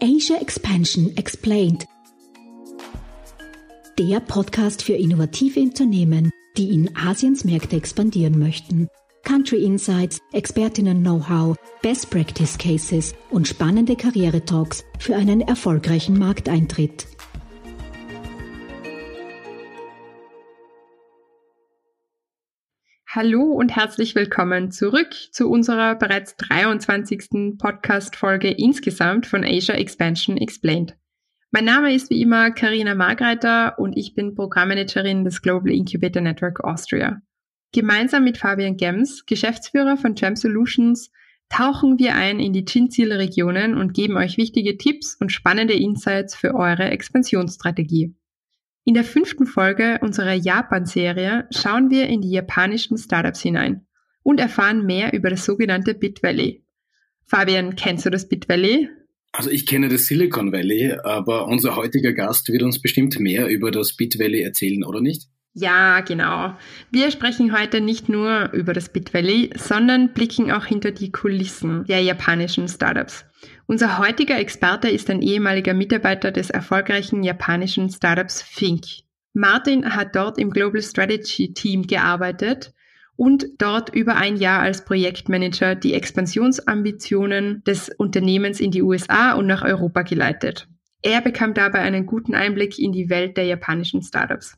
Asia Expansion Explained. Der Podcast für innovative Unternehmen, die in Asiens Märkte expandieren möchten. Country Insights, Expertinnen-Know-how, Best Practice Cases und spannende Karrieretalks für einen erfolgreichen Markteintritt. Hallo und herzlich willkommen zurück zu unserer bereits 23. Podcast-Folge insgesamt von Asia Expansion Explained. Mein Name ist wie immer Karina Margreiter und ich bin Programmmanagerin des Global Incubator Network Austria. Gemeinsam mit Fabian Gems, Geschäftsführer von Gem Solutions, tauchen wir ein in die Chin-Ziel-Regionen und geben euch wichtige Tipps und spannende Insights für eure Expansionsstrategie. In der fünften Folge unserer Japan-Serie schauen wir in die japanischen Startups hinein und erfahren mehr über das sogenannte Bit Valley. Fabian, kennst du das Bit Valley? Also ich kenne das Silicon Valley, aber unser heutiger Gast wird uns bestimmt mehr über das Bit Valley erzählen, oder nicht? Ja, genau. Wir sprechen heute nicht nur über das Bit Valley, sondern blicken auch hinter die Kulissen der japanischen Startups. Unser heutiger Experte ist ein ehemaliger Mitarbeiter des erfolgreichen japanischen Startups Fink. Martin hat dort im Global Strategy Team gearbeitet und dort über ein Jahr als Projektmanager die Expansionsambitionen des Unternehmens in die USA und nach Europa geleitet. Er bekam dabei einen guten Einblick in die Welt der japanischen Startups.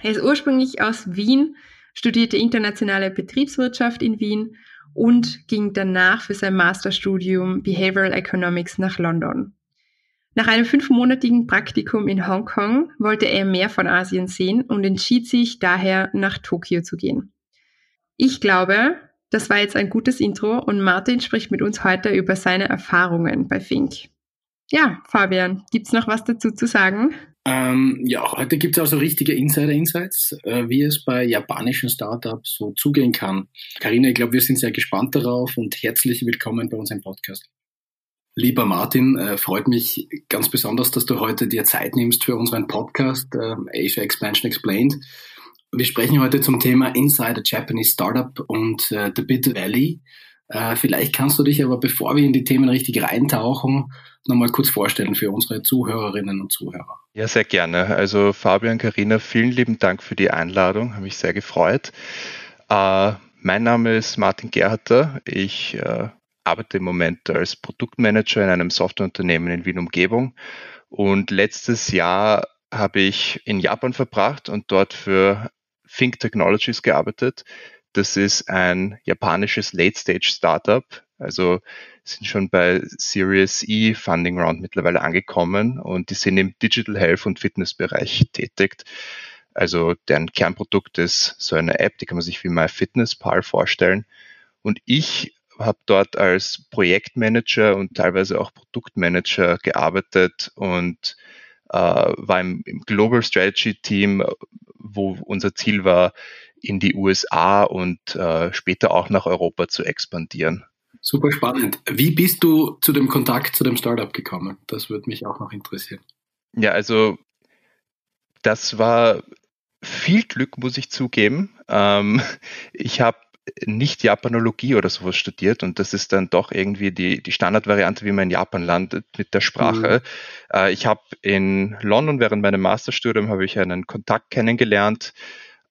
Er ist ursprünglich aus Wien, studierte internationale Betriebswirtschaft in Wien und ging danach für sein Masterstudium Behavioral Economics nach London. Nach einem fünfmonatigen Praktikum in Hongkong wollte er mehr von Asien sehen und entschied sich daher nach Tokio zu gehen. Ich glaube, das war jetzt ein gutes Intro und Martin spricht mit uns heute über seine Erfahrungen bei Fink. Ja, Fabian, gibt's noch was dazu zu sagen? Ähm, ja, heute gibt es also richtige Insider-Insights, äh, wie es bei japanischen Startups so zugehen kann. Karina, ich glaube, wir sind sehr gespannt darauf und herzlich willkommen bei uns im Podcast. Lieber Martin, äh, freut mich ganz besonders, dass du heute dir Zeit nimmst für unseren Podcast äh, Asia Expansion Explained. Wir sprechen heute zum Thema Inside a Japanese Startup und äh, The Bit Valley. Äh, vielleicht kannst du dich aber, bevor wir in die Themen richtig reintauchen, nochmal kurz vorstellen für unsere Zuhörerinnen und Zuhörer. Ja, sehr gerne. Also Fabian, Karina, vielen lieben Dank für die Einladung, habe mich sehr gefreut. Äh, mein Name ist Martin Gerharter. Ich äh, arbeite im Moment als Produktmanager in einem Softwareunternehmen in Wien Umgebung und letztes Jahr habe ich in Japan verbracht und dort für Think Technologies gearbeitet. Das ist ein japanisches Late-Stage-Startup. Also sind schon bei Series E Funding Round mittlerweile angekommen und die sind im Digital Health und Fitness-Bereich tätig. Also deren Kernprodukt ist so eine App, die kann man sich wie MyFitnessPal vorstellen. Und ich habe dort als Projektmanager und teilweise auch Produktmanager gearbeitet und äh, war im, im Global Strategy Team, wo unser Ziel war, in die USA und äh, später auch nach Europa zu expandieren. Super spannend. Wie bist du zu dem Kontakt zu dem Startup gekommen? Das würde mich auch noch interessieren. Ja, also das war viel Glück, muss ich zugeben. Ähm, ich habe nicht Japanologie oder sowas studiert und das ist dann doch irgendwie die, die Standardvariante, wie man in Japan landet mit der Sprache. Mhm. Äh, ich habe in London während meinem Masterstudium habe ich einen Kontakt kennengelernt,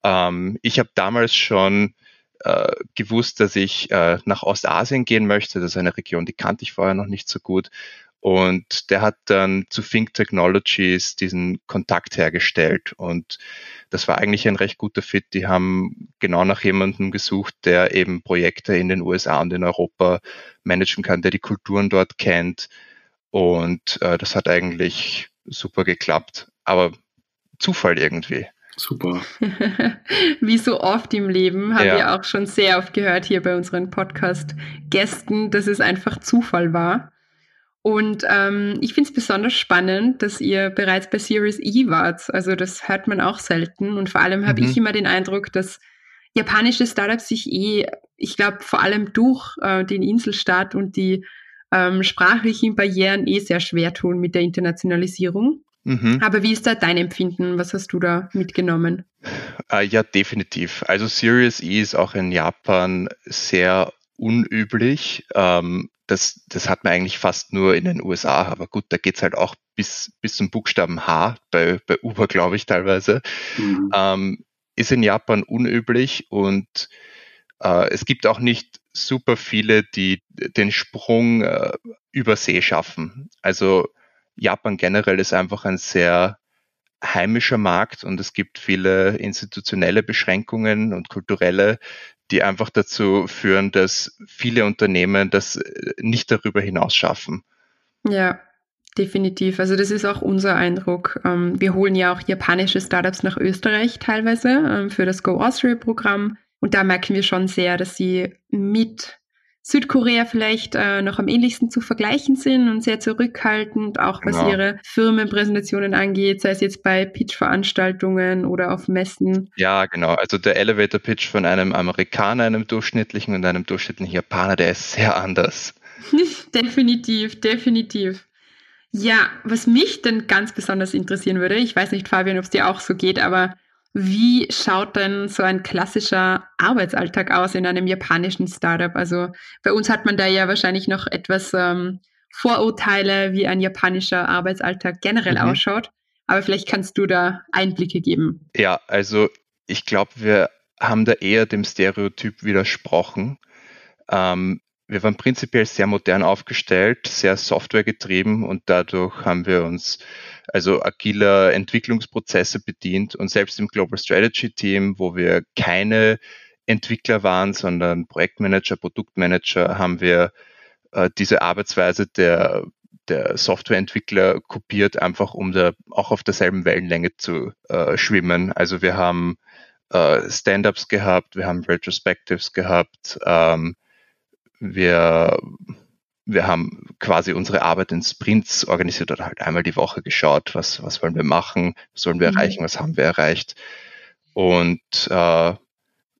ähm, ich habe damals schon äh, gewusst, dass ich äh, nach Ostasien gehen möchte. Das ist eine Region, die kannte ich vorher noch nicht so gut. Und der hat dann zu Think Technologies diesen Kontakt hergestellt. Und das war eigentlich ein recht guter Fit. Die haben genau nach jemandem gesucht, der eben Projekte in den USA und in Europa managen kann, der die Kulturen dort kennt. Und äh, das hat eigentlich super geklappt. Aber Zufall irgendwie. Super. Wie so oft im Leben haben ja. wir auch schon sehr oft gehört hier bei unseren Podcast-Gästen, dass es einfach Zufall war. Und ähm, ich finde es besonders spannend, dass ihr bereits bei Series E wart. Also das hört man auch selten. Und vor allem habe mhm. ich immer den Eindruck, dass japanische Startups sich eh, ich glaube, vor allem durch äh, den Inselstaat und die ähm, sprachlichen Barrieren eh sehr schwer tun mit der Internationalisierung. Mhm. Aber wie ist da dein Empfinden? Was hast du da mitgenommen? Uh, ja, definitiv. Also Series E ist auch in Japan sehr unüblich. Ähm, das, das hat man eigentlich fast nur in den USA, aber gut, da geht's halt auch bis, bis zum Buchstaben H, bei, bei Uber glaube ich teilweise. Mhm. Ähm, ist in Japan unüblich und äh, es gibt auch nicht super viele, die den Sprung äh, über See schaffen. Also Japan generell ist einfach ein sehr heimischer Markt und es gibt viele institutionelle Beschränkungen und kulturelle, die einfach dazu führen, dass viele Unternehmen das äh, nicht darüber hinaus schaffen. Ja, definitiv. Also das ist auch unser Eindruck. Ähm, wir holen ja auch japanische Startups nach Österreich teilweise ähm, für das Go Austria Programm. Und da merken wir schon sehr, dass sie mit Südkorea vielleicht äh, noch am ähnlichsten zu vergleichen sind und sehr zurückhaltend, auch was genau. ihre Firmenpräsentationen angeht, sei es jetzt bei Pitch-Veranstaltungen oder auf Messen. Ja, genau. Also der Elevator-Pitch von einem Amerikaner, einem durchschnittlichen und einem durchschnittlichen Japaner, der ist sehr anders. definitiv, definitiv. Ja, was mich denn ganz besonders interessieren würde, ich weiß nicht, Fabian, ob es dir auch so geht, aber wie schaut denn so ein klassischer Arbeitsalltag aus in einem japanischen Startup? Also bei uns hat man da ja wahrscheinlich noch etwas ähm, Vorurteile, wie ein japanischer Arbeitsalltag generell mhm. ausschaut. Aber vielleicht kannst du da Einblicke geben. Ja, also ich glaube, wir haben da eher dem Stereotyp widersprochen. Ähm, wir waren prinzipiell sehr modern aufgestellt, sehr softwaregetrieben und dadurch haben wir uns also agiler Entwicklungsprozesse bedient und selbst im Global Strategy Team, wo wir keine Entwickler waren, sondern Projektmanager, Produktmanager, haben wir äh, diese Arbeitsweise der, der Softwareentwickler kopiert, einfach um da auch auf derselben Wellenlänge zu äh, schwimmen. Also wir haben äh, Stand-ups gehabt, wir haben Retrospectives gehabt, ähm, wir wir haben quasi unsere Arbeit in Sprints organisiert oder halt einmal die Woche geschaut, was, was wollen wir machen, was sollen wir mhm. erreichen, was haben wir erreicht. Und äh,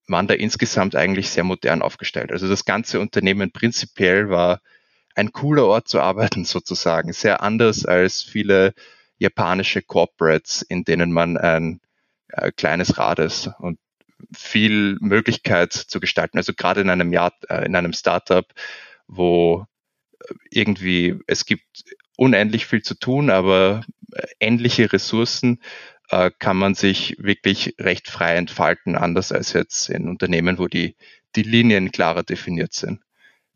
waren da insgesamt eigentlich sehr modern aufgestellt. Also das ganze Unternehmen prinzipiell war ein cooler Ort zu arbeiten sozusagen, sehr anders als viele japanische Corporates, in denen man ein äh, kleines Rad ist und viel Möglichkeit zu gestalten. Also gerade in einem Jahr, äh, in einem Startup, wo irgendwie, es gibt unendlich viel zu tun, aber ähnliche Ressourcen äh, kann man sich wirklich recht frei entfalten, anders als jetzt in Unternehmen, wo die, die Linien klarer definiert sind.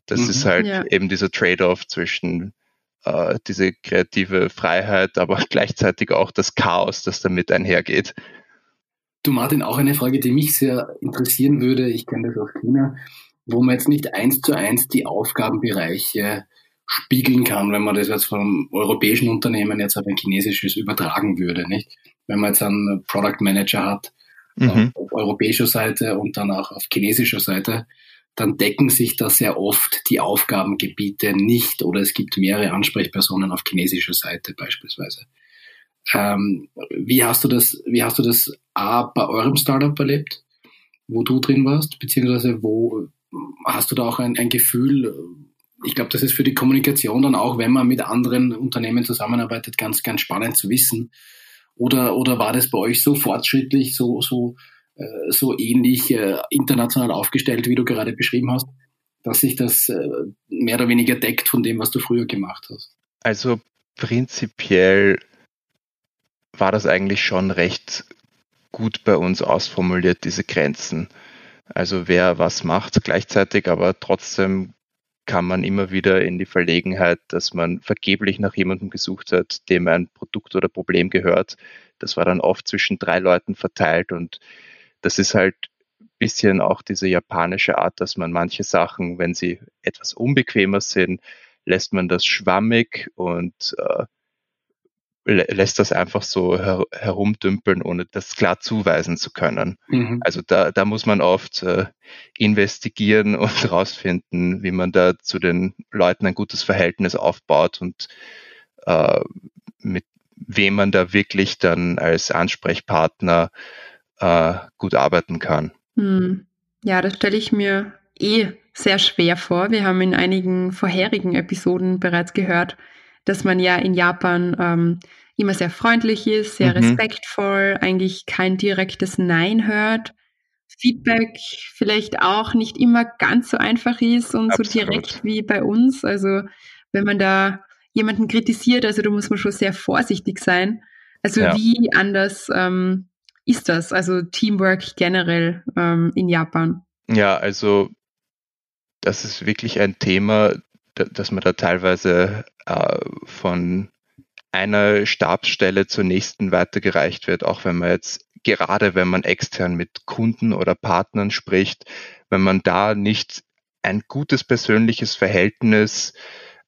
Das mhm, ist halt ja. eben dieser Trade-off zwischen äh, diese kreative Freiheit, aber gleichzeitig auch das Chaos, das damit einhergeht. Du Martin, auch eine Frage, die mich sehr interessieren würde. Ich kenne das aus China wo man jetzt nicht eins zu eins die Aufgabenbereiche spiegeln kann, wenn man das jetzt vom europäischen Unternehmen jetzt auf ein chinesisches übertragen würde, nicht? Wenn man jetzt einen Product Manager hat, mhm. auf europäischer Seite und dann auch auf chinesischer Seite, dann decken sich da sehr oft die Aufgabengebiete nicht oder es gibt mehrere Ansprechpersonen auf chinesischer Seite beispielsweise. Ähm, wie hast du das, wie hast du das A bei eurem Startup erlebt, wo du drin warst, beziehungsweise wo, hast du da auch ein, ein Gefühl, ich glaube, das ist für die Kommunikation dann auch, wenn man mit anderen Unternehmen zusammenarbeitet, ganz, ganz spannend zu wissen. Oder, oder war das bei euch so fortschrittlich, so, so, äh, so ähnlich äh, international aufgestellt, wie du gerade beschrieben hast, dass sich das äh, mehr oder weniger deckt von dem, was du früher gemacht hast? Also prinzipiell war das eigentlich schon recht gut bei uns ausformuliert, diese Grenzen. Also wer was macht gleichzeitig, aber trotzdem kann man immer wieder in die Verlegenheit, dass man vergeblich nach jemandem gesucht hat, dem ein Produkt oder Problem gehört. Das war dann oft zwischen drei Leuten verteilt und das ist halt ein bisschen auch diese japanische Art, dass man manche Sachen, wenn sie etwas unbequemer sind, lässt man das schwammig und äh, lässt das einfach so her herumdümpeln, ohne das klar zuweisen zu können. Mhm. Also da, da muss man oft äh, investigieren und rausfinden, wie man da zu den Leuten ein gutes Verhältnis aufbaut und äh, mit wem man da wirklich dann als Ansprechpartner äh, gut arbeiten kann. Hm. Ja, das stelle ich mir eh sehr schwer vor. Wir haben in einigen vorherigen Episoden bereits gehört, dass man ja in Japan ähm, immer sehr freundlich ist, sehr mhm. respektvoll, eigentlich kein direktes Nein hört. Feedback vielleicht auch nicht immer ganz so einfach ist und Absolut. so direkt wie bei uns. Also wenn man da jemanden kritisiert, also da muss man schon sehr vorsichtig sein. Also ja. wie anders ähm, ist das? Also Teamwork generell ähm, in Japan? Ja, also das ist wirklich ein Thema, dass man da teilweise äh, von einer Stabsstelle zur nächsten weitergereicht wird, auch wenn man jetzt gerade wenn man extern mit Kunden oder Partnern spricht, wenn man da nicht ein gutes persönliches Verhältnis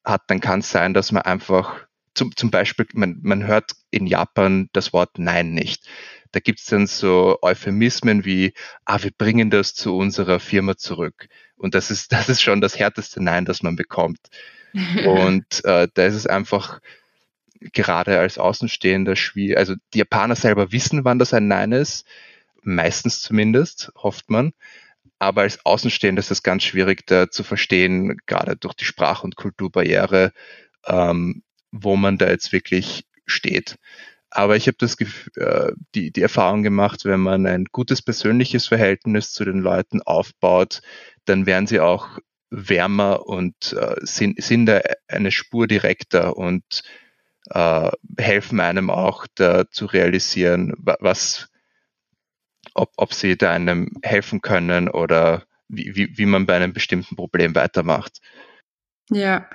hat, dann kann es sein, dass man einfach zum, zum Beispiel, man, man hört in Japan das Wort Nein nicht. Da gibt es dann so Euphemismen wie, ah, wir bringen das zu unserer Firma zurück. Und das ist, das ist schon das härteste Nein, das man bekommt. Und äh, da ist es einfach gerade als Außenstehender schwierig. Also die Japaner selber wissen, wann das ein Nein ist, meistens zumindest, hofft man. Aber als Außenstehender ist es ganz schwierig, da zu verstehen, gerade durch die Sprach- und Kulturbarriere, ähm, wo man da jetzt wirklich steht. Aber ich habe das äh, die, die Erfahrung gemacht, wenn man ein gutes persönliches Verhältnis zu den Leuten aufbaut, dann werden sie auch wärmer und äh, sind, sind da eine Spur direkter und äh, helfen einem auch da zu realisieren, was, ob, ob sie da einem helfen können oder wie, wie, wie man bei einem bestimmten Problem weitermacht. Ja.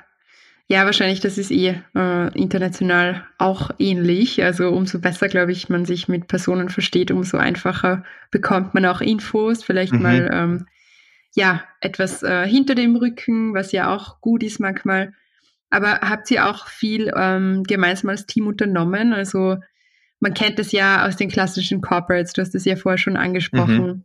Ja, wahrscheinlich, das ist eh äh, international auch ähnlich. Also umso besser, glaube ich, man sich mit Personen versteht, umso einfacher bekommt man auch Infos, vielleicht mhm. mal ähm, ja etwas äh, hinter dem Rücken, was ja auch gut ist manchmal. Aber habt ihr auch viel ähm, gemeinsam als Team unternommen? Also man kennt das ja aus den klassischen Corporates, du hast es ja vorher schon angesprochen, mhm.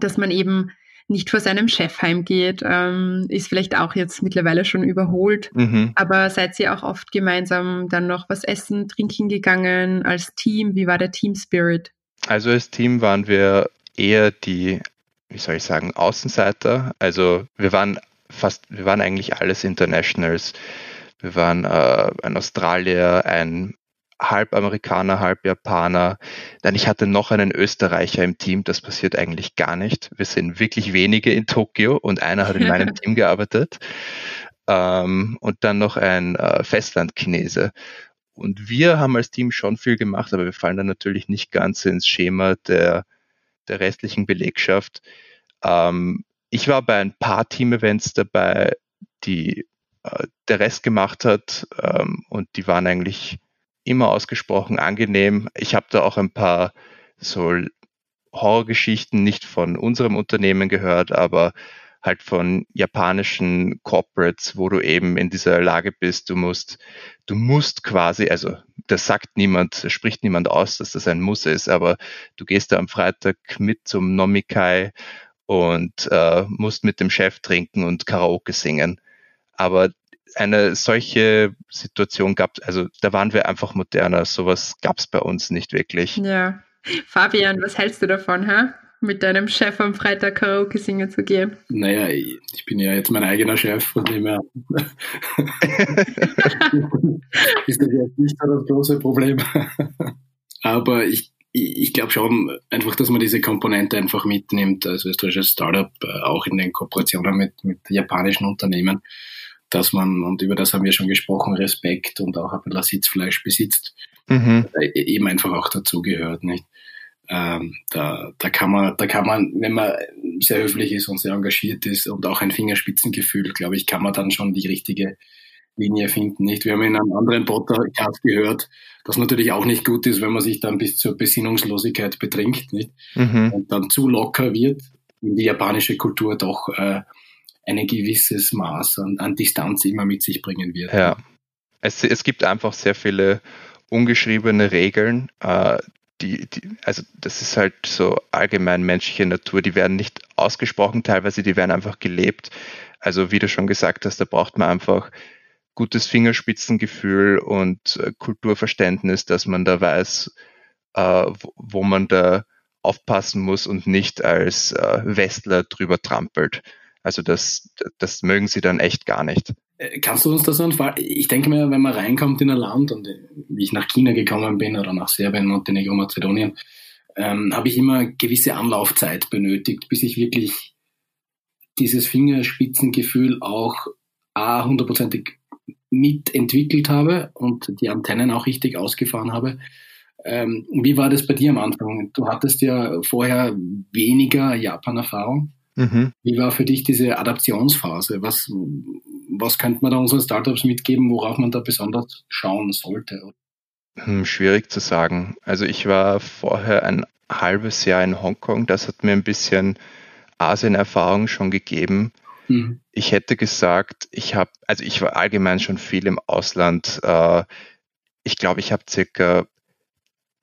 dass man eben nicht vor seinem Chef heimgeht, ähm, ist vielleicht auch jetzt mittlerweile schon überholt. Mhm. Aber seid ihr auch oft gemeinsam dann noch was essen, trinken gegangen als Team? Wie war der Team Spirit? Also als Team waren wir eher die, wie soll ich sagen, Außenseiter. Also wir waren fast, wir waren eigentlich alles Internationals. Wir waren äh, ein Australier, ein halb Amerikaner, halb Japaner. Dann ich hatte noch einen Österreicher im Team, das passiert eigentlich gar nicht. Wir sind wirklich wenige in Tokio und einer hat in meinem Team gearbeitet. Ähm, und dann noch ein äh, Festlandchinese. Und wir haben als Team schon viel gemacht, aber wir fallen dann natürlich nicht ganz ins Schema der, der restlichen Belegschaft. Ähm, ich war bei ein paar Team-Events dabei, die äh, der Rest gemacht hat ähm, und die waren eigentlich immer ausgesprochen angenehm. Ich habe da auch ein paar so Horrorgeschichten nicht von unserem Unternehmen gehört, aber halt von japanischen Corporates, wo du eben in dieser Lage bist, du musst, du musst quasi, also das sagt niemand, das spricht niemand aus, dass das ein Muss ist, aber du gehst da am Freitag mit zum Nomikai und äh, musst mit dem Chef trinken und Karaoke singen. Aber eine solche Situation gab, also da waren wir einfach moderner. Sowas gab es bei uns nicht wirklich. Ja. Fabian, was hältst du davon, hä? mit deinem Chef am Freitag Karaoke singen zu gehen? Naja, ich bin ja jetzt mein eigener Chef, von dem her ist das jetzt nicht so das große Problem. Aber ich, ich glaube schon einfach, dass man diese Komponente einfach mitnimmt als österreichisches Startup, äh, auch in den Kooperationen mit, mit japanischen Unternehmen dass man, und über das haben wir schon gesprochen, Respekt und auch ein bisschen Sitzfleisch besitzt, mhm. eben einfach auch dazugehört, nicht? Ähm, da, da kann man, da kann man, wenn man sehr höflich ist und sehr engagiert ist und auch ein Fingerspitzengefühl, glaube ich, kann man dann schon die richtige Linie finden, nicht? Wir haben in einem anderen Podcast gehört, dass natürlich auch nicht gut ist, wenn man sich dann bis zur Besinnungslosigkeit betrinkt, nicht? Mhm. Und dann zu locker wird, in die japanische Kultur doch äh, ein gewisses Maß an, an Distanz immer mit sich bringen wird. Ja, es, es gibt einfach sehr viele ungeschriebene Regeln, äh, die, die, also das ist halt so allgemein menschliche Natur, die werden nicht ausgesprochen teilweise, die werden einfach gelebt. Also wie du schon gesagt hast, da braucht man einfach gutes Fingerspitzengefühl und äh, Kulturverständnis, dass man da weiß, äh, wo, wo, man da aufpassen muss und nicht als äh, Westler drüber trampelt. Also das, das mögen sie dann echt gar nicht. Äh, kannst du uns das anfangen? Ich denke mir, wenn man reinkommt in ein Land und wie ich nach China gekommen bin oder nach Serbien, Montenegro, Mazedonien, ähm, habe ich immer gewisse Anlaufzeit benötigt, bis ich wirklich dieses Fingerspitzengefühl auch a hundertprozentig mitentwickelt habe und die Antennen auch richtig ausgefahren habe. Ähm, wie war das bei dir am Anfang? Du hattest ja vorher weniger Japan-Erfahrung. Mhm. Wie war für dich diese Adaptionsphase? Was, was könnte man da unseren Startups mitgeben, worauf man da besonders schauen sollte? Hm, schwierig zu sagen. Also ich war vorher ein halbes Jahr in Hongkong. Das hat mir ein bisschen Asien-Erfahrung schon gegeben. Mhm. Ich hätte gesagt, ich habe, also ich war allgemein schon viel im Ausland. Äh, ich glaube, ich habe circa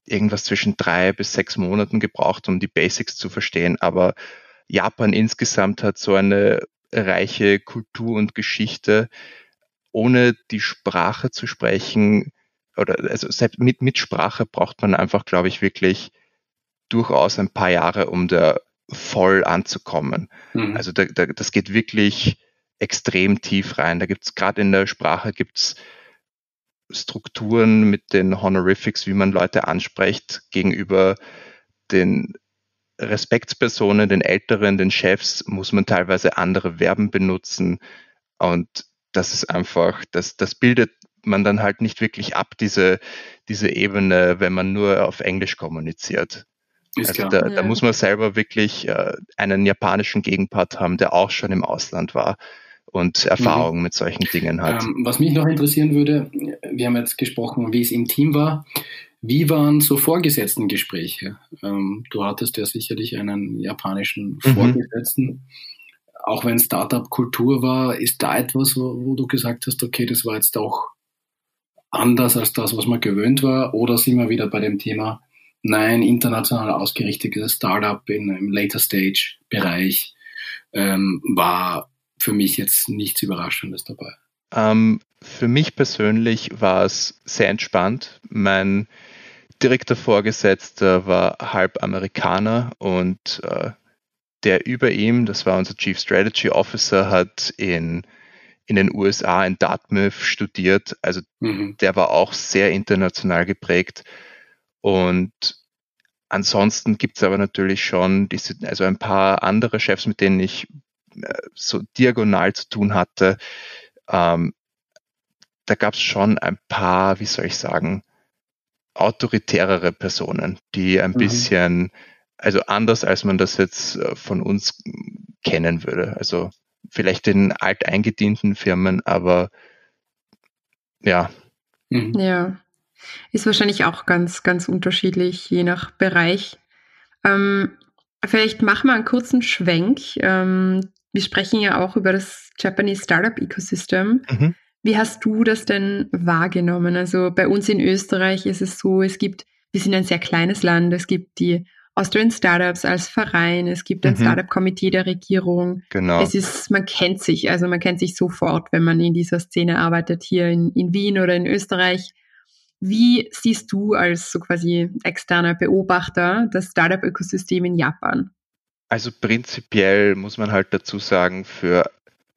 irgendwas zwischen drei bis sechs Monaten gebraucht, um die Basics zu verstehen. Aber Japan insgesamt hat so eine reiche Kultur und Geschichte. Ohne die Sprache zu sprechen, oder also selbst mit, mit Sprache braucht man einfach, glaube ich, wirklich durchaus ein paar Jahre, um da voll anzukommen. Mhm. Also da, da, das geht wirklich extrem tief rein. Da gibt es gerade in der Sprache gibt's Strukturen mit den Honorifics, wie man Leute anspricht gegenüber den Respektspersonen, den Älteren, den Chefs, muss man teilweise andere Verben benutzen. Und das ist einfach, das, das bildet man dann halt nicht wirklich ab, diese, diese Ebene, wenn man nur auf Englisch kommuniziert. Ist also da, ja. da, muss man selber wirklich äh, einen japanischen Gegenpart haben, der auch schon im Ausland war und Erfahrung mhm. mit solchen Dingen hat. Ähm, was mich noch interessieren würde, wir haben jetzt gesprochen, wie es im Team war. Wie waren so vorgesetzten Gespräche? Ähm, du hattest ja sicherlich einen japanischen mhm. Vorgesetzten. Mhm. Auch wenn Startup-Kultur war, ist da etwas, wo, wo, du gesagt hast, okay, das war jetzt auch anders als das, was man gewöhnt war? Oder sind wir wieder bei dem Thema, nein, international ausgerichtetes Startup in, im Later Stage Bereich ähm, war für mich jetzt nichts Überraschendes dabei. Ähm, für mich persönlich war es sehr entspannt. Mein direkter Vorgesetzter war halb Amerikaner und äh, der über ihm, das war unser Chief Strategy Officer, hat in, in den USA in Dartmouth studiert. Also mhm. der war auch sehr international geprägt. Und ansonsten gibt es aber natürlich schon diese, also ein paar andere Chefs, mit denen ich äh, so diagonal zu tun hatte. Ähm, da gab es schon ein paar, wie soll ich sagen, autoritärere Personen, die ein mhm. bisschen, also anders als man das jetzt äh, von uns kennen würde. Also vielleicht in alteingedienten Firmen, aber ja. Mhm. Ja. Ist wahrscheinlich auch ganz, ganz unterschiedlich, je nach Bereich. Ähm, vielleicht machen wir einen kurzen Schwenk. Ähm, wir sprechen ja auch über das Japanese Startup Ecosystem. Mhm. Wie hast du das denn wahrgenommen? Also bei uns in Österreich ist es so, es gibt, wir sind ein sehr kleines Land, es gibt die Austrian Startups als Verein, es gibt ein mhm. Startup-Komitee der Regierung. Genau. Es ist, man kennt sich, also man kennt sich sofort, wenn man in dieser Szene arbeitet, hier in, in Wien oder in Österreich. Wie siehst du als so quasi externer Beobachter das Startup-Ökosystem in Japan? Also prinzipiell muss man halt dazu sagen, für,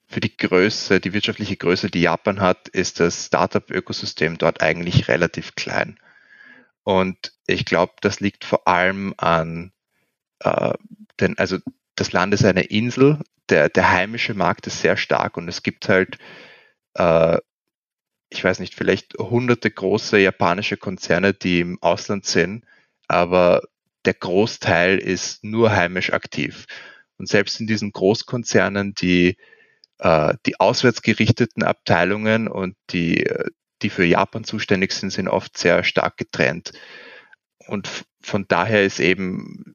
für die Größe, die wirtschaftliche Größe, die Japan hat, ist das Startup-Ökosystem dort eigentlich relativ klein. Und ich glaube, das liegt vor allem an, äh, denn, also das Land ist eine Insel, der, der heimische Markt ist sehr stark und es gibt halt äh, ich weiß nicht, vielleicht hunderte große japanische Konzerne, die im Ausland sind, aber der Großteil ist nur heimisch aktiv. Und selbst in diesen Großkonzernen, die, äh, die auswärts gerichteten Abteilungen und die, die für Japan zuständig sind, sind oft sehr stark getrennt. Und von daher ist eben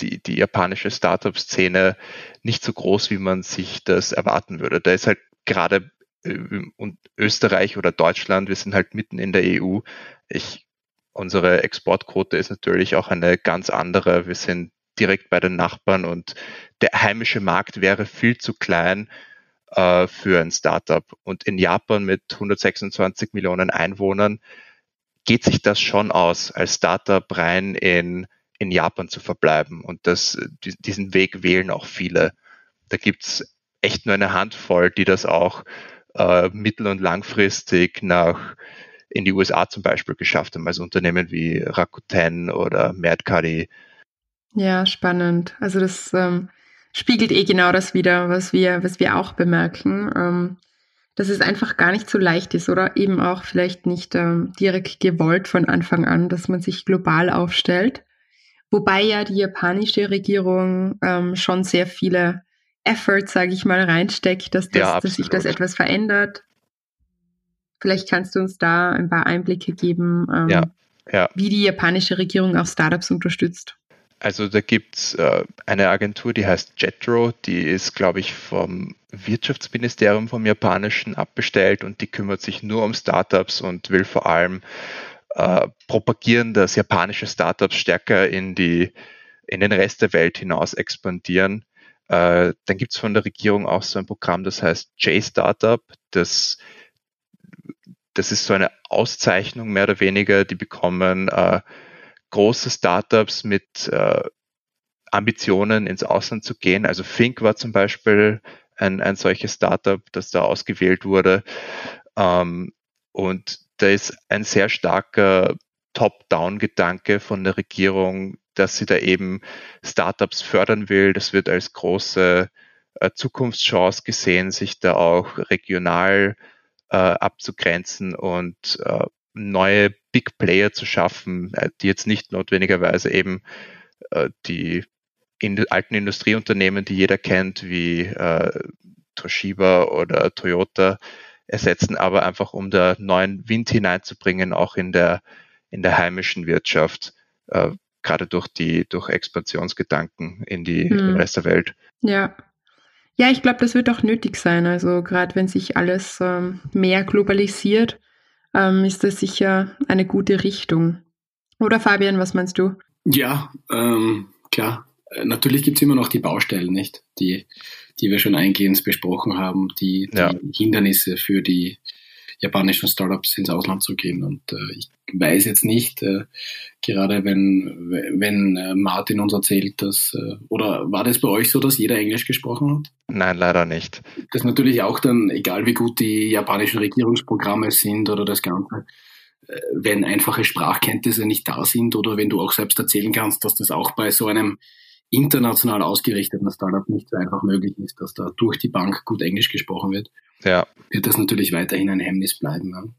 die, die japanische Startup-Szene nicht so groß, wie man sich das erwarten würde. Da ist halt gerade und Österreich oder Deutschland, wir sind halt mitten in der EU. Ich, unsere Exportquote ist natürlich auch eine ganz andere. Wir sind direkt bei den Nachbarn und der heimische Markt wäre viel zu klein äh, für ein Startup. Und in Japan mit 126 Millionen Einwohnern geht sich das schon aus, als Startup rein in, in Japan zu verbleiben. Und das, diesen Weg wählen auch viele. Da gibt's echt nur eine Handvoll, die das auch äh, mittel- und langfristig nach in die USA zum Beispiel geschafft haben, also Unternehmen wie Rakuten oder Mercari Ja, spannend. Also das ähm, spiegelt eh genau das wieder, was wir, was wir auch bemerken, ähm, dass es einfach gar nicht so leicht ist oder eben auch vielleicht nicht ähm, direkt gewollt von Anfang an, dass man sich global aufstellt. Wobei ja die japanische Regierung ähm, schon sehr viele Efforts, sage ich mal, reinsteckt, dass, das, ja, dass sich das etwas verändert. Vielleicht kannst du uns da ein paar Einblicke geben, ähm, ja, ja. wie die japanische Regierung auch Startups unterstützt. Also da gibt es äh, eine Agentur, die heißt JETRO, die ist, glaube ich, vom Wirtschaftsministerium vom Japanischen abbestellt und die kümmert sich nur um Startups und will vor allem äh, propagieren, dass japanische Startups stärker in, die, in den Rest der Welt hinaus expandieren. Äh, dann gibt es von der Regierung auch so ein Programm, das heißt J-Startup. Das, das ist so eine Auszeichnung mehr oder weniger, die bekommen äh, große Startups mit äh, Ambitionen ins Ausland zu gehen. Also Fink war zum Beispiel ein, ein solches Startup, das da ausgewählt wurde. Ähm, und da ist ein sehr starker Top-Down-Gedanke von der Regierung, dass sie da eben Startups fördern will. Das wird als große äh, Zukunftschance gesehen, sich da auch regional äh, abzugrenzen und äh, neue Big Player zu schaffen, äh, die jetzt nicht notwendigerweise eben äh, die in alten Industrieunternehmen, die jeder kennt, wie äh, Toshiba oder Toyota, ersetzen, aber einfach um da neuen Wind hineinzubringen, auch in der, in der heimischen Wirtschaft, äh, gerade durch die, durch Expansionsgedanken in die hm. in Rest der Welt. Ja. Ja, ich glaube, das wird auch nötig sein. Also gerade wenn sich alles ähm, mehr globalisiert, ähm, ist das sicher eine gute Richtung. Oder Fabian, was meinst du? Ja, ähm, klar. Äh, natürlich gibt es immer noch die Baustellen, nicht? Die, die wir schon eingehend besprochen haben, die, die ja. Hindernisse für die japanischen Startups ins Ausland zu gehen. Und äh, ich weiß jetzt nicht, äh, gerade wenn, wenn äh, Martin uns erzählt, dass, äh, oder war das bei euch so, dass jeder Englisch gesprochen hat? Nein, leider nicht. Das natürlich auch dann, egal wie gut die japanischen Regierungsprogramme sind oder das Ganze, äh, wenn einfache Sprachkenntnisse nicht da sind oder wenn du auch selbst erzählen kannst, dass das auch bei so einem international ausgerichteten Startup nicht so einfach möglich ist, dass da durch die Bank gut Englisch gesprochen wird, ja. wird das natürlich weiterhin ein Hemmnis bleiben.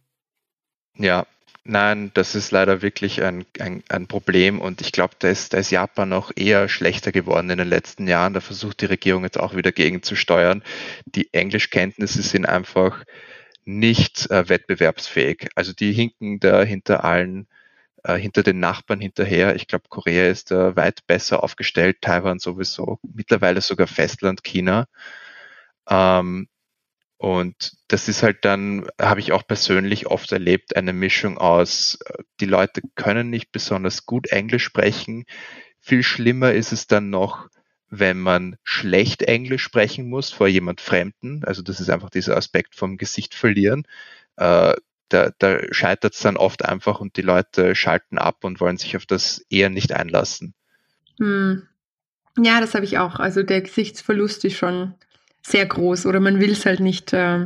Ja, ja nein, das ist leider wirklich ein, ein, ein Problem und ich glaube, da ist, da ist Japan noch eher schlechter geworden in den letzten Jahren. Da versucht die Regierung jetzt auch wieder gegenzusteuern. Die Englischkenntnisse sind einfach nicht äh, wettbewerbsfähig. Also die hinken da hinter allen äh, hinter den Nachbarn hinterher. Ich glaube, Korea ist da weit besser aufgestellt, Taiwan sowieso, mittlerweile sogar Festland China. Ähm, und das ist halt dann, habe ich auch persönlich oft erlebt, eine Mischung aus, äh, die Leute können nicht besonders gut Englisch sprechen. Viel schlimmer ist es dann noch, wenn man schlecht Englisch sprechen muss vor jemand Fremden. Also das ist einfach dieser Aspekt vom Gesicht verlieren. Äh, da, da scheitert es dann oft einfach und die Leute schalten ab und wollen sich auf das eher nicht einlassen. Hm. Ja, das habe ich auch. Also der Gesichtsverlust ist schon sehr groß oder man will es halt nicht äh,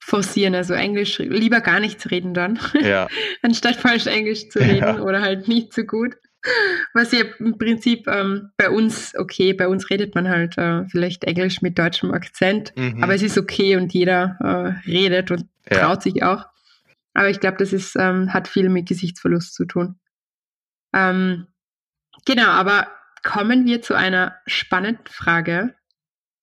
forcieren. Also Englisch lieber gar nichts reden dann, ja. anstatt falsch Englisch zu reden ja. oder halt nicht so gut. Was ja im Prinzip ähm, bei uns, okay, bei uns redet man halt äh, vielleicht Englisch mit deutschem Akzent, mhm. aber es ist okay und jeder äh, redet und ja. traut sich auch. Aber ich glaube, das ist, ähm, hat viel mit Gesichtsverlust zu tun. Ähm, genau, aber kommen wir zu einer spannenden Frage.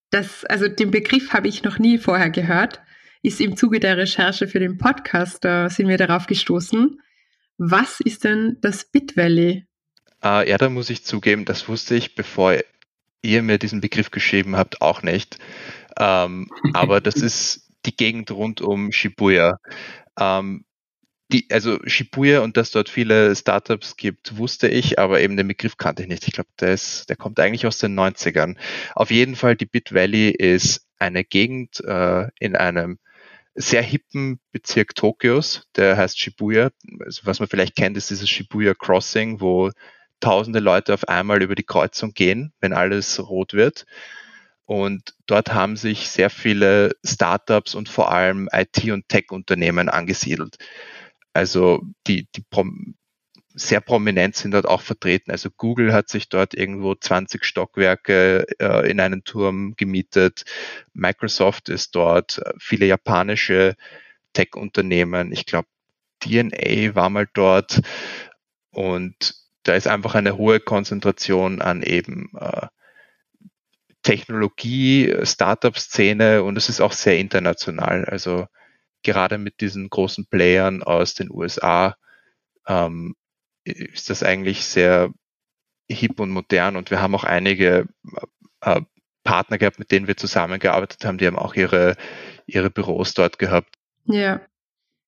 Das, also den Begriff habe ich noch nie vorher gehört. Ist im Zuge der Recherche für den Podcast, da sind wir darauf gestoßen. Was ist denn das Bit Valley? Äh, ja, da muss ich zugeben, das wusste ich, bevor ihr mir diesen Begriff geschrieben habt, auch nicht. Ähm, aber das ist die Gegend rund um Shibuya. Ähm, die, also Shibuya und dass dort viele Startups gibt, wusste ich, aber eben den Begriff kannte ich nicht. Ich glaube, der, der kommt eigentlich aus den 90ern. Auf jeden Fall, die Bit Valley ist eine Gegend äh, in einem sehr hippen Bezirk Tokios, der heißt Shibuya. Also, was man vielleicht kennt, ist dieses Shibuya Crossing, wo tausende Leute auf einmal über die Kreuzung gehen, wenn alles rot wird. Und dort haben sich sehr viele Startups und vor allem IT- und Tech-Unternehmen angesiedelt. Also die, die sehr prominent sind dort auch vertreten. Also Google hat sich dort irgendwo 20 Stockwerke äh, in einen Turm gemietet. Microsoft ist dort, äh, viele japanische Tech-Unternehmen. Ich glaube, DNA war mal dort und da ist einfach eine hohe Konzentration an eben äh, Technologie, Startup-Szene und es ist auch sehr international. Also gerade mit diesen großen Playern aus den USA ähm, ist das eigentlich sehr hip und modern und wir haben auch einige äh, Partner gehabt, mit denen wir zusammengearbeitet haben, die haben auch ihre, ihre Büros dort gehabt. Ja.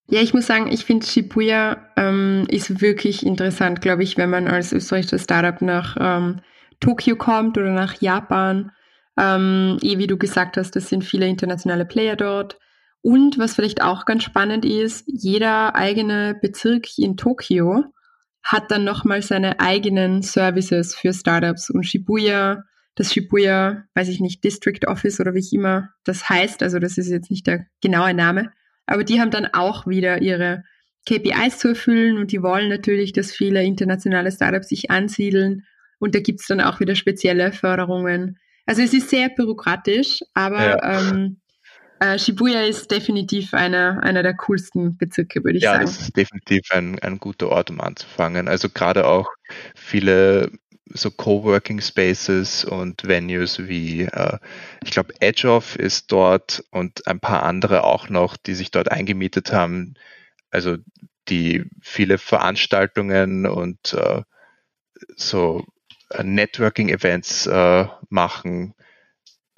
Ja, ich muss sagen, ich finde Shibuya ähm, ist wirklich interessant, glaube ich, wenn man als österreichisches Startup nach ähm, Tokio kommt oder nach Japan. Ähm, eh, wie du gesagt hast, es sind viele internationale Player dort. Und was vielleicht auch ganz spannend ist, jeder eigene Bezirk in Tokio hat dann nochmal seine eigenen Services für Startups und Shibuya, das Shibuya, weiß ich nicht, District Office oder wie ich immer das heißt, also das ist jetzt nicht der genaue Name, aber die haben dann auch wieder ihre KPIs zu erfüllen und die wollen natürlich, dass viele internationale Startups sich ansiedeln und da gibt's dann auch wieder spezielle Förderungen. Also es ist sehr bürokratisch, aber ja. ähm, äh, Shibuya ist definitiv einer, einer der coolsten Bezirke, würde ich ja, sagen. Ja, das ist definitiv ein, ein guter Ort, um anzufangen. Also gerade auch viele so Coworking Spaces und Venues wie, äh, ich glaube, EdgeOff ist dort und ein paar andere auch noch, die sich dort eingemietet haben. Also die viele Veranstaltungen und äh, so Networking-Events äh, machen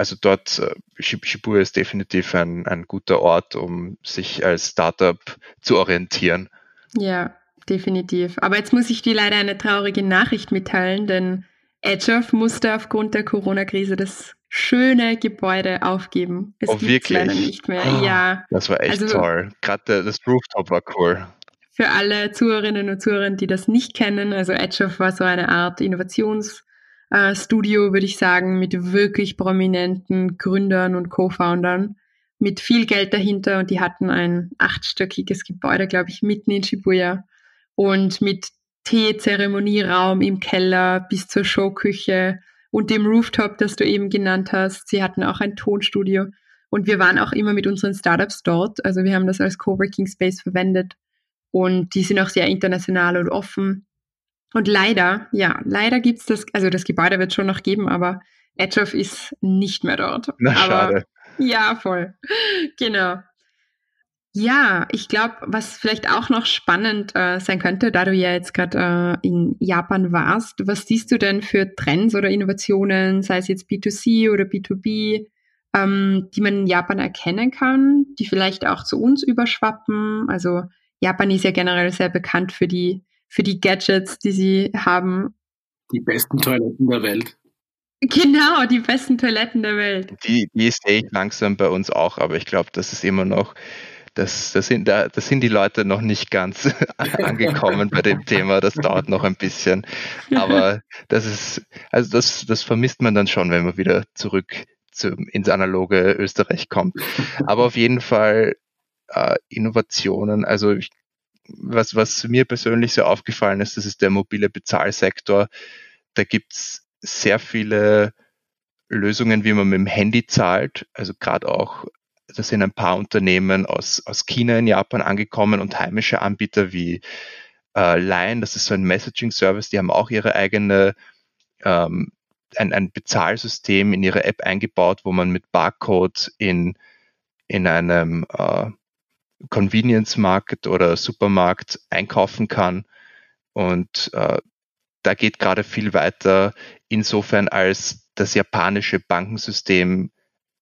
also dort, äh, Shibuya ist definitiv ein, ein guter Ort, um sich als Startup zu orientieren. Ja, definitiv. Aber jetzt muss ich dir leider eine traurige Nachricht mitteilen, denn Edgeoff musste aufgrund der Corona-Krise das schöne Gebäude aufgeben. Es oh, gibt leider nicht mehr. Oh, ja. Das war echt also, toll. Gerade das Rooftop war cool. Für alle Zuhörerinnen und Zuhörer, die das nicht kennen, also Edgeoff war so eine Art Innovations- äh, würde ich sagen, mit wirklich prominenten Gründern und Co-Foundern, mit viel Geld dahinter. Und die hatten ein achtstöckiges Gebäude, glaube ich, mitten in Shibuya. Und mit Teezeremonieraum im Keller bis zur Showküche und dem Rooftop, das du eben genannt hast. Sie hatten auch ein Tonstudio. Und wir waren auch immer mit unseren Startups dort. Also wir haben das als Coworking Space verwendet und die sind auch sehr international und offen. Und leider, ja, leider gibt's das, also das Gebäude wird schon noch geben, aber Edgeoff ist nicht mehr dort. Na, aber, schade. Ja, voll. Genau. Ja, ich glaube, was vielleicht auch noch spannend äh, sein könnte, da du ja jetzt gerade äh, in Japan warst, was siehst du denn für Trends oder Innovationen, sei es jetzt B2C oder B2B, ähm, die man in Japan erkennen kann, die vielleicht auch zu uns überschwappen? Also Japan ist ja generell sehr bekannt für die für die Gadgets, die sie haben. Die besten Toiletten der Welt. Genau, die besten Toiletten der Welt. Die, die sehe ich langsam bei uns auch, aber ich glaube, das ist immer noch, das, das, sind, da, das sind die Leute noch nicht ganz angekommen bei dem Thema. Das dauert noch ein bisschen. Aber das ist, also das, das vermisst man dann schon, wenn man wieder zurück zu, ins analoge Österreich kommt. Aber auf jeden Fall äh, Innovationen. Also ich was, was mir persönlich sehr aufgefallen ist, das ist der mobile Bezahlsektor. Da gibt's sehr viele Lösungen, wie man mit dem Handy zahlt. Also gerade auch, da sind ein paar Unternehmen aus, aus China in Japan angekommen und heimische Anbieter wie äh, Line, das ist so ein Messaging-Service, die haben auch ihre eigene ähm, ein, ein Bezahlsystem in ihre App eingebaut, wo man mit Barcode in, in einem äh, Convenience Market oder Supermarkt einkaufen kann. Und äh, da geht gerade viel weiter, insofern als das japanische Bankensystem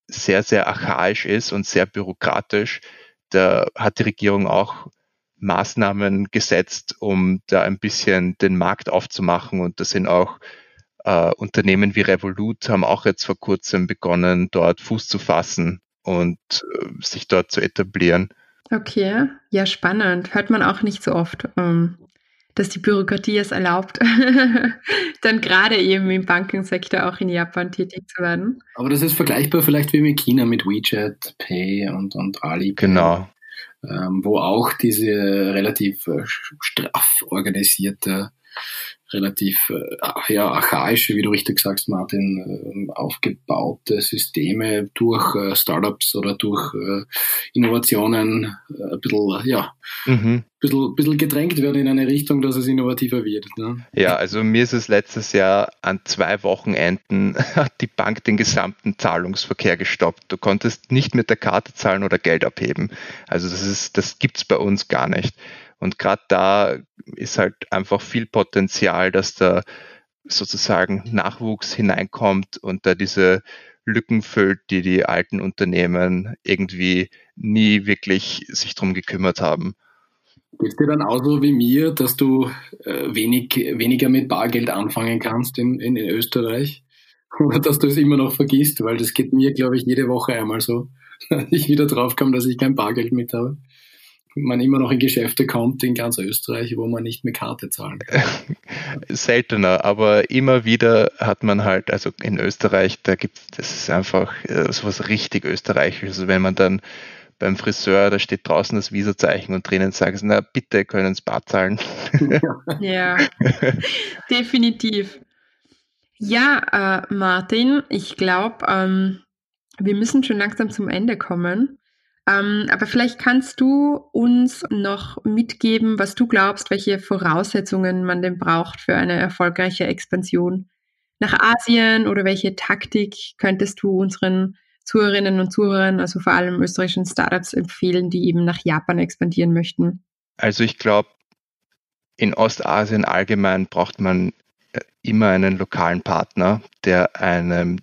sehr, sehr archaisch ist und sehr bürokratisch. Da hat die Regierung auch Maßnahmen gesetzt, um da ein bisschen den Markt aufzumachen. Und das sind auch äh, Unternehmen wie Revolut haben auch jetzt vor kurzem begonnen, dort Fuß zu fassen und äh, sich dort zu etablieren. Okay, ja, spannend. Hört man auch nicht so oft, ähm, dass die Bürokratie es erlaubt, dann gerade eben im Bankensektor auch in Japan tätig zu werden. Aber das ist vergleichbar vielleicht wie mit China mit WeChat, Pay und, und Ali. Genau. ähm, wo auch diese relativ äh, straff organisierte relativ äh, ja, archaische, wie du richtig sagst, Martin, äh, aufgebaute Systeme durch äh, Startups oder durch äh, Innovationen äh, ein bisschen, ja, mhm. bisschen, bisschen gedrängt werden in eine Richtung, dass es innovativer wird. Ne? Ja, also mir ist es letztes Jahr an zwei Wochenenden hat die Bank den gesamten Zahlungsverkehr gestoppt. Du konntest nicht mit der Karte zahlen oder Geld abheben. Also das ist, das gibt's bei uns gar nicht. Und gerade da ist halt einfach viel Potenzial, dass da sozusagen Nachwuchs hineinkommt und da diese Lücken füllt, die die alten Unternehmen irgendwie nie wirklich sich drum gekümmert haben. Geht dir dann auch so wie mir, dass du äh, wenig, weniger mit Bargeld anfangen kannst in, in, in Österreich? Oder dass du es immer noch vergisst? Weil das geht mir, glaube ich, jede Woche einmal so, dass ich wieder draufkomme, dass ich kein Bargeld mit habe man immer noch in Geschäfte kommt in ganz Österreich, wo man nicht mit Karte zahlen kann. Seltener, aber immer wieder hat man halt, also in Österreich, da gibt es ist einfach äh, so was richtig Österreichisches. Also wenn man dann beim Friseur, da steht draußen das Visazeichen und drinnen sagen sie, na bitte können Sie Bar zahlen. ja, definitiv. Ja, äh, Martin, ich glaube, ähm, wir müssen schon langsam zum Ende kommen. Ähm, aber vielleicht kannst du uns noch mitgeben, was du glaubst, welche Voraussetzungen man denn braucht für eine erfolgreiche Expansion nach Asien oder welche Taktik könntest du unseren Zuhörerinnen und Zuhörern, also vor allem österreichischen Startups empfehlen, die eben nach Japan expandieren möchten? Also ich glaube, in Ostasien allgemein braucht man äh, immer einen lokalen Partner, der einem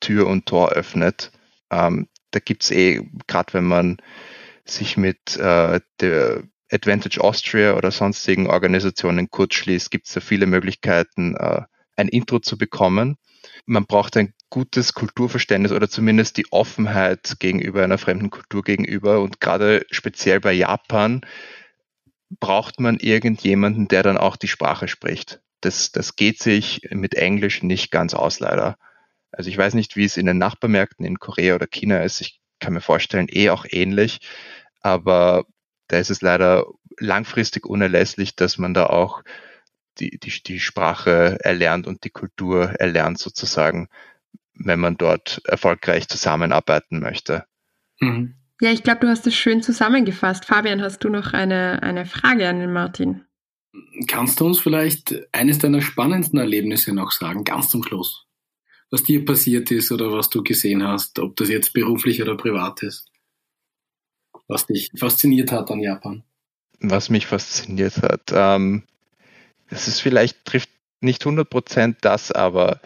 Tür und Tor öffnet. Ähm, da gibt's eh, gerade wenn man sich mit äh, der Advantage Austria oder sonstigen Organisationen kurz schließt, gibt es da viele Möglichkeiten, äh, ein Intro zu bekommen. Man braucht ein gutes Kulturverständnis oder zumindest die Offenheit gegenüber einer fremden Kultur gegenüber. Und gerade speziell bei Japan braucht man irgendjemanden, der dann auch die Sprache spricht. Das, das geht sich mit Englisch nicht ganz aus, leider. Also ich weiß nicht, wie es in den Nachbarmärkten in Korea oder China ist. Ich kann mir vorstellen, eh auch ähnlich. Aber da ist es leider langfristig unerlässlich, dass man da auch die, die, die Sprache erlernt und die Kultur erlernt sozusagen, wenn man dort erfolgreich zusammenarbeiten möchte. Mhm. Ja, ich glaube, du hast es schön zusammengefasst. Fabian, hast du noch eine, eine Frage an den Martin? Kannst du uns vielleicht eines deiner spannendsten Erlebnisse noch sagen, ganz zum Schluss? Was dir passiert ist oder was du gesehen hast, ob das jetzt beruflich oder privat ist. Was dich fasziniert hat an Japan. Was mich fasziniert hat, ähm, das ist vielleicht trifft nicht 100% das, aber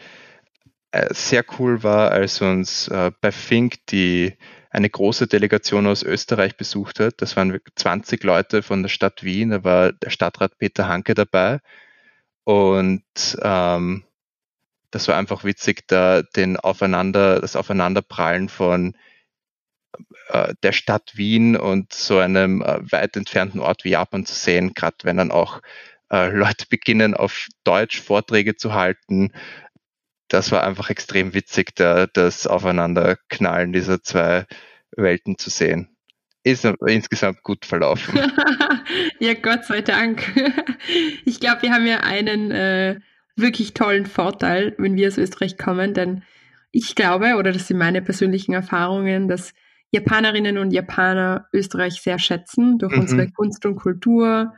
äh, sehr cool war, als uns äh, bei Fink die eine große Delegation aus Österreich besucht hat. Das waren 20 Leute von der Stadt Wien. Da war der Stadtrat Peter Hanke dabei. Und ähm, das war einfach witzig, da den Aufeinander, das Aufeinanderprallen von äh, der Stadt Wien und so einem äh, weit entfernten Ort wie Japan zu sehen, gerade wenn dann auch äh, Leute beginnen, auf Deutsch Vorträge zu halten. Das war einfach extrem witzig, da das Aufeinanderknallen dieser zwei Welten zu sehen. Ist insgesamt gut verlaufen. ja, Gott sei Dank. Ich glaube, wir haben ja einen äh, wirklich tollen Vorteil, wenn wir aus Österreich kommen, denn ich glaube, oder das sind meine persönlichen Erfahrungen, dass Japanerinnen und Japaner Österreich sehr schätzen durch mhm. unsere Kunst und Kultur,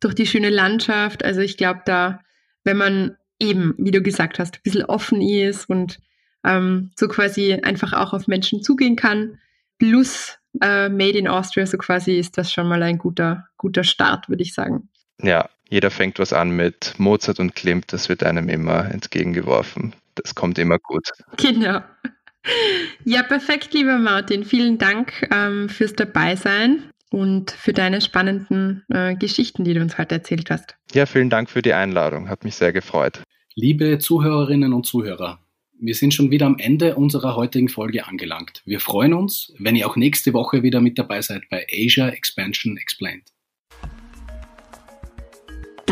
durch die schöne Landschaft. Also ich glaube, da, wenn man eben, wie du gesagt hast, ein bisschen offen ist und ähm, so quasi einfach auch auf Menschen zugehen kann, plus äh, Made in Austria, so quasi ist das schon mal ein guter, guter Start, würde ich sagen. Ja, jeder fängt was an mit Mozart und Klimt, das wird einem immer entgegengeworfen. Das kommt immer gut. Genau. Ja, perfekt, lieber Martin. Vielen Dank ähm, fürs Dabeisein und für deine spannenden äh, Geschichten, die du uns heute erzählt hast. Ja, vielen Dank für die Einladung. Hat mich sehr gefreut. Liebe Zuhörerinnen und Zuhörer, wir sind schon wieder am Ende unserer heutigen Folge angelangt. Wir freuen uns, wenn ihr auch nächste Woche wieder mit dabei seid bei Asia Expansion Explained.